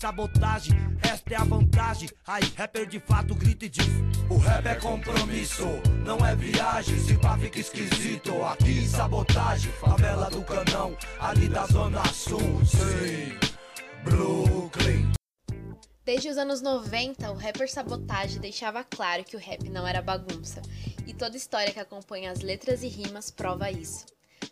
sabotagem, esta é a vantagem. Aí, rapper de fato grita e diz: O rap é compromisso, não é viagem. Se pá fica esquisito, aqui sabotagem. Favela do Canão, ali da Zona Sul, sim, Brooklyn. Desde os anos 90, o rapper Sabotage deixava claro que o rap não era bagunça, e toda história que acompanha as letras e rimas prova isso.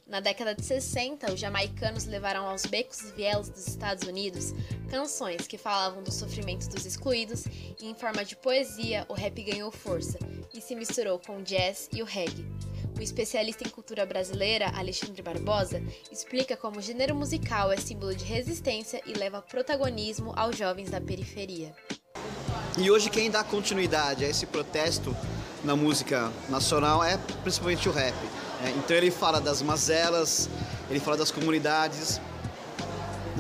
Na década de 60, os jamaicanos levaram aos becos e vielos dos Estados Unidos canções que falavam do sofrimento dos excluídos e, em forma de poesia, o rap ganhou força e se misturou com o jazz e o reggae. O especialista em cultura brasileira, Alexandre Barbosa, explica como o gênero musical é símbolo de resistência e leva protagonismo aos jovens da periferia. E hoje quem dá continuidade a esse protesto na música nacional é principalmente o rap. É, então ele fala das mazelas, ele fala das comunidades,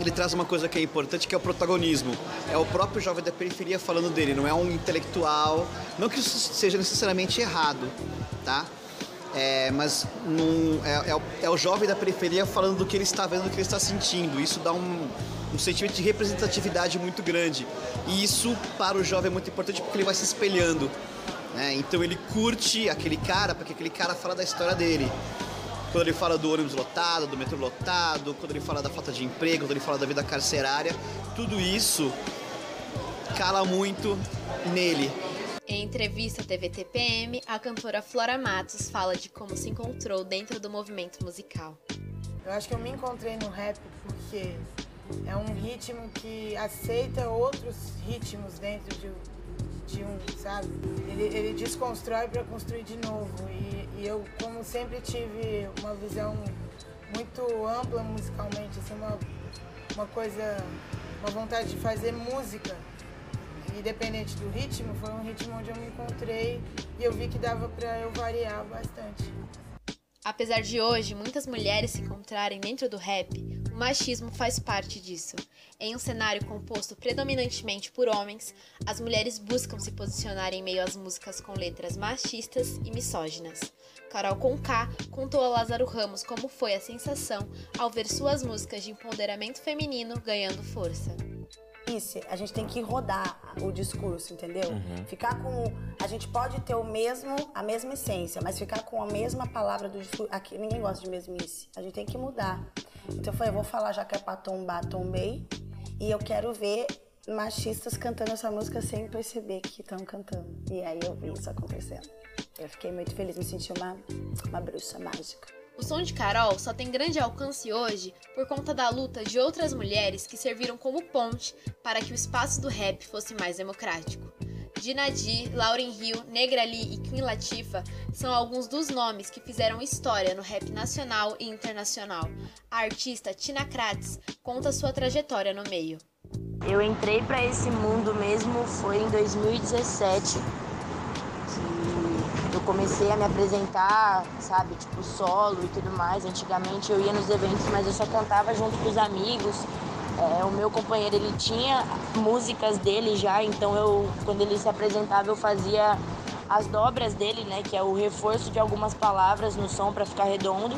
ele traz uma coisa que é importante, que é o protagonismo. É o próprio jovem da periferia falando dele, não é um intelectual. Não que isso seja necessariamente errado, tá? É, mas num, é, é, o, é, o, jovem da periferia falando do que ele está vendo, do que ele está sentindo. Isso dá um, um sentimento de representatividade muito grande. E isso, para o jovem, é muito importante porque ele vai se espelhando. Né? Então ele curte aquele cara porque aquele cara fala da história dele. Quando ele fala do ônibus lotado, do metrô lotado, quando ele fala da falta de emprego, quando ele fala da vida carcerária, tudo isso cala muito nele. Em entrevista à TV TPM, a cantora Flora Matos fala de como se encontrou dentro do movimento musical. Eu acho que eu me encontrei no rap porque é um ritmo que aceita outros ritmos dentro de, de um, sabe? Ele, ele desconstrói para construir de novo. E, e, eu, como sempre, tive uma visão muito ampla musicalmente, assim, uma, uma coisa, uma vontade de fazer música. Independente do ritmo, foi um ritmo onde eu me encontrei e eu vi que dava para eu variar bastante. Apesar de hoje muitas mulheres se encontrarem dentro do rap, o machismo faz parte disso. Em um cenário composto predominantemente por homens, as mulheres buscam se posicionar em meio às músicas com letras machistas e misóginas. Carol Conká contou a Lázaro Ramos como foi a sensação ao ver suas músicas de empoderamento feminino ganhando força a gente tem que rodar o discurso, entendeu? Uhum. Ficar com. A gente pode ter o mesmo, a mesma essência, mas ficar com a mesma palavra do discurso. Aqui ninguém gosta de mesmice. A gente tem que mudar. Então eu falei, eu vou falar já que é pra tombar, tombei. E eu quero ver machistas cantando essa música sem perceber que estão cantando. E aí eu vi isso acontecendo. Eu fiquei muito feliz, me senti uma, uma bruxa mágica. O som de Carol só tem grande alcance hoje por conta da luta de outras mulheres que serviram como ponte para que o espaço do rap fosse mais democrático. Dinadi, Lauren Hill, Negra Lee e Queen Latifah são alguns dos nomes que fizeram história no rap nacional e internacional. A artista Tina Kratz conta sua trajetória no meio. Eu entrei para esse mundo mesmo foi em 2017 eu comecei a me apresentar, sabe, tipo solo e tudo mais. Antigamente eu ia nos eventos, mas eu só cantava junto com os amigos. É, o meu companheiro ele tinha músicas dele já, então eu quando ele se apresentava eu fazia as dobras dele, né, que é o reforço de algumas palavras no som para ficar redondo.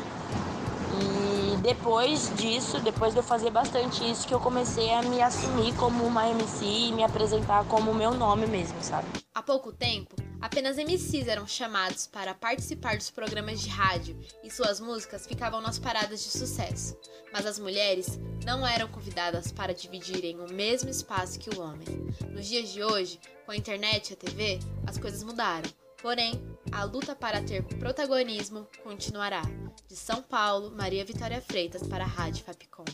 E depois disso, depois de eu fazer bastante isso, que eu comecei a me assumir como uma MC e me apresentar como o meu nome mesmo, sabe? Há pouco tempo, Apenas MCs eram chamados para participar dos programas de rádio e suas músicas ficavam nas paradas de sucesso, mas as mulheres não eram convidadas para dividirem o mesmo espaço que o homem. Nos dias de hoje, com a internet e a TV, as coisas mudaram. Porém, a luta para ter protagonismo continuará. De São Paulo, Maria Vitória Freitas para a Rádio Fapcom.